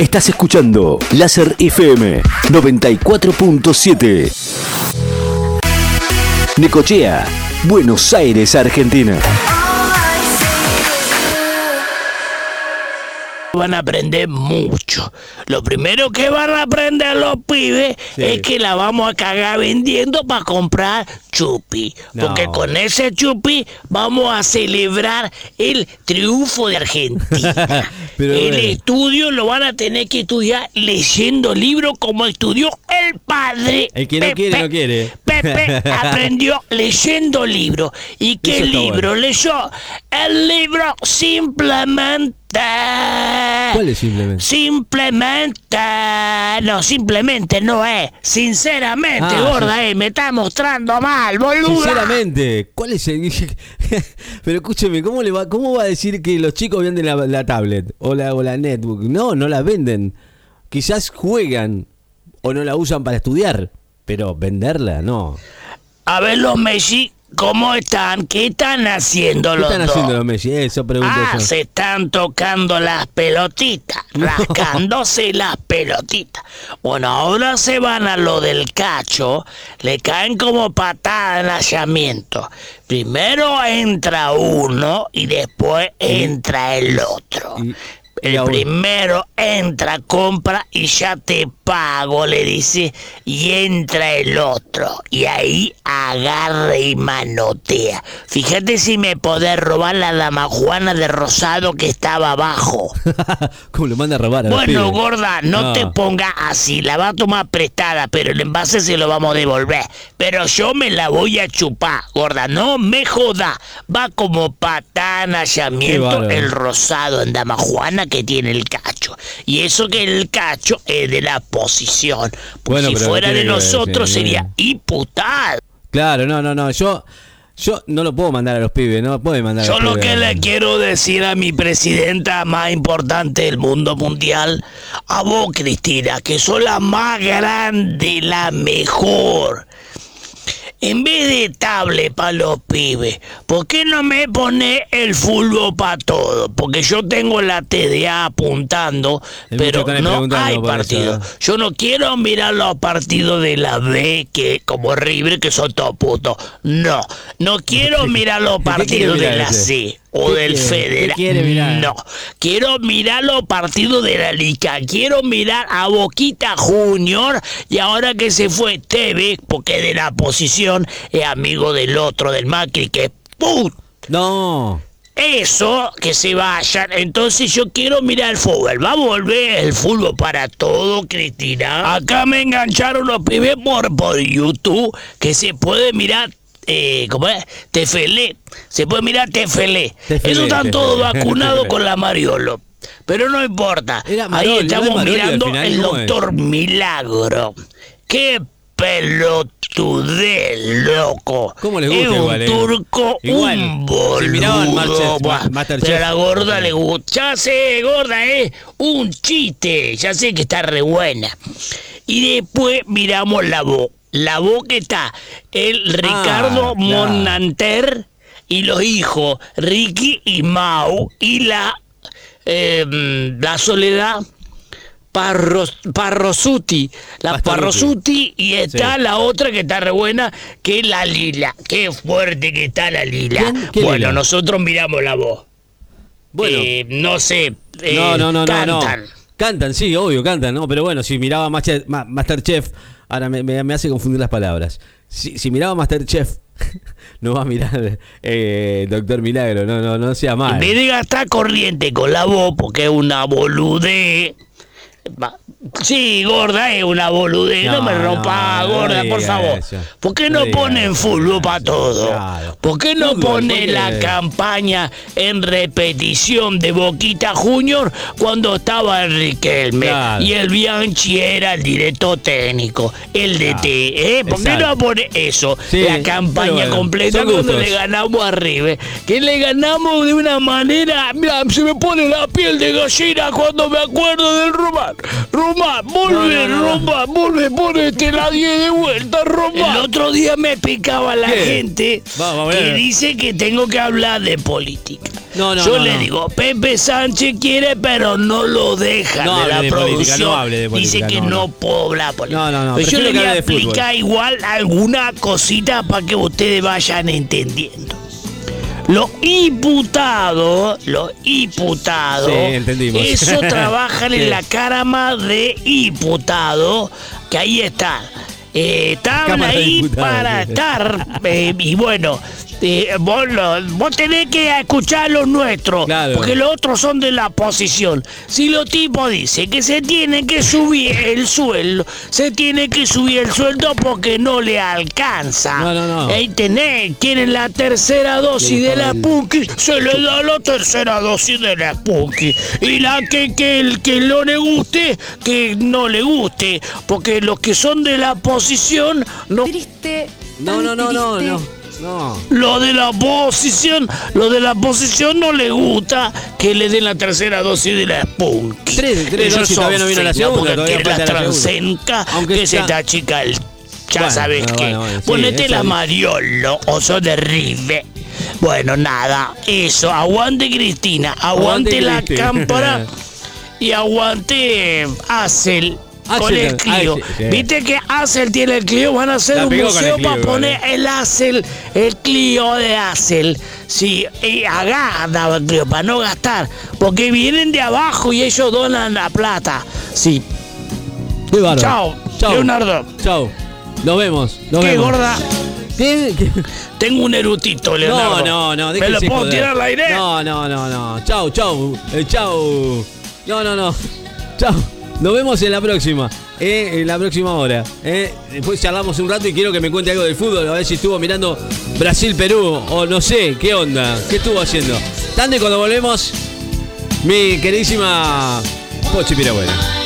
Estás escuchando Láser FM 94.7. Necochea, Buenos Aires, Argentina. Van a aprender mucho. Lo primero que van a aprender los pibes es que la vamos a cagar vendiendo para comprar chupi. Porque con ese chupi vamos a celebrar el triunfo de Argentina. el estudio lo van a tener que estudiar leyendo libros como estudió el padre. El que no quiere, no quiere. Pepe aprendió leyendo libros. ¿Y qué libro leyó? El libro simplemente ¿Cuál es simplemente? Simplemente. No, simplemente no es. Sinceramente, ah, gorda, eh, me está mostrando mal, boludo. Sinceramente, ¿cuál es el.? Pero escúcheme, ¿cómo, le va, ¿cómo va a decir que los chicos venden la, tablet o la, o la netbook? No, no la venden. Quizás juegan o no la usan para estudiar, pero venderla, no. A ver, los Messi ¿Cómo están? ¿Qué están haciendo los ¿Qué están haciendo los Messi? Eso pregunto ah, se están tocando las pelotitas, rascándose las pelotitas. Bueno, ahora se van a lo del cacho, le caen como patada en hallamiento. Primero entra uno y después entra el otro. El primero entra, compra y ya te pago, le dice, y entra el otro. Y ahí agarra y manotea. Fíjate si me podés robar la dama Juana de Rosado que estaba abajo. ¿Cómo le manda a robar a Bueno, gorda, no, te ponga así. La va a tomar prestada, pero el envase se lo vamos a devolver. Pero yo me la voy a chupar, gorda. No me joda. Va como patana, llamiento el rosado en dama Juana que tiene el cacho. Y eso que el cacho es de la posición. Pues si fuera de nosotros sería imputado. Claro, no, no, no. Yo. Yo no lo puedo mandar a los pibes, no puede mandar Yo lo que le quiero decir a mi presidenta más importante del mundo mundial, a vos Cristina, que sos la más grande, la mejor en vez de tablet para los pibes, ¿por qué no me pone el fútbol para todo? Porque yo tengo la TDA apuntando, pero no hay partido. Yo no quiero mirar los partidos de la B, que como River, que son todos putos. No, no quiero mirar los partidos de la C o del Federal. No, quiero mirar los partidos de la Liga. Quiero mirar a Boquita Junior y ahora que se fue TV, porque de la posición es amigo del otro, del Macri, que put. No. Eso, que se vayan. Entonces yo quiero mirar el fútbol. Va a volver el fútbol para todo, Cristina. Acá me engancharon los pibes por, por YouTube que se puede mirar eh, ¿cómo es? Tefele. Se puede mirar Tefele. Eso están todos vacunados con la Mariolo. Pero no importa. Ahí estamos mirando el doctor Milagro. ¡Qué pelotudez, loco! ¿Cómo le gusta es un eh? turco, un boludo. pero a la gorda le gusta. Ya sé, gorda, es un chiste. Ya sé que está re buena. Y después miramos la voz la boca está el Ricardo ah, Monanter y los hijos Ricky y Mau y la em, la Soledad Parros, Parrosuti, la Parrosuti y está la otra que está re buena, que es la Lila. Qué fuerte que está la Lila. Bueno, nosotros miramos la voz. Bueno, eh, no sé. Eh, no, no, no, cantan. Cantan, sí, obvio, cantan, ¿no? Pero bueno, si miraba Masterchef Ahora me, hace confundir las palabras. Si, miraba Masterchef, no va a mirar eh, Doctor Milagro, no, no, no sea mal. Me diga está corriente con la voz porque es una bolude. Sí, gorda, es una boludez. No, me rompa, gorda, por favor. ¿Por qué no, ponen fútbol para todo? ¿Por qué no pone la campaña en repetición de Boquita Junior cuando estaba el Riquelme y el Bianchi era el director técnico, el DT? ¿eh? ¿Por qué no pone eso? la campaña completa cuando le ganamos a River. Que le ganamos de una manera. Mira, se me pone la piel de gallina cuando me acuerdo del Román. Román, volve, No, no, volve, ponete la 10 de vuelta, Román. El otro día me explicaba la ¿Qué? gente Vamos, que dice que tengo que hablar de política. No, no, Yo no, le digo, Pepe Sánchez quiere, pero no lo deja de la de política, producción. no hable de dice política, que no, puedo hablar política. No, no, no, Pero yo le voy a de explicar igual alguna cosita para que ustedes vayan entendiendo. Los imputados, los imputados, Sí, eso trabajan en la cámara de imputados, que ahí están. Eh, estaban ahí para estar, eh, y bueno, eh, vos, lo- vos tenés que escuchar los nuestros, Claro. porque los otros son de la oposición. Si los tipos dicen que se tiene que subir el sueldo, se tiene que subir el sueldo porque no le alcanza. No, no, no. Ahí tenés, tienen la tercera dosis de la Spunky, se le da la tercera dosis de la Spunky. Y la que, que el que no le guste, que no le guste, porque los que son de la oposición no Triste. No, no, no, no, no. No. lo de la oposición, lo de la oposición no le gusta que le den la tercera dosis de la Spunk. Tres- tres dosis todavía no vino la segunda, porque la. AstraZeneca, Aunque que se está- te achica el... Ya Bueno, sabes bueno, qué. bueno, sí, Ponete la. Mariolo o sos de Rive. Bueno, nada, eso. Aguante Cristina, aguante, Aguante la Cristina. cámpora y aguante Acel. Con Axel, el Clio. Axel, sí. Viste que Acel tiene el Clio. Van a hacer La un con museo Clio para poner el Acel, el Clio de Acel. Sí, y agarra el Clio para no gastar. Porque vienen de abajo y ellos donan la plata. Sí. Qué bárbaro. Chao, Chao. Leonardo. Chao. Nos vemos. Nos Qué vemos. gorda. ¿Qué? ¿Qué? Tengo un erutito, Leonardo. No, no, no. ¿Me lo puedo joder. tirar al aire? No, no, no, no. Chau, chau. Eh, chau. No, no, no. Chau. Nos vemos en la próxima. Eh, en la próxima hora. Eh, después charlamos un rato y quiero que me cuente algo del fútbol. A ver si estuvo mirando Brasil-Perú o no sé. ¿Qué onda? ¿Qué estuvo haciendo? Tande cuando volvemos. Mi queridísima Pochi Pirabuena.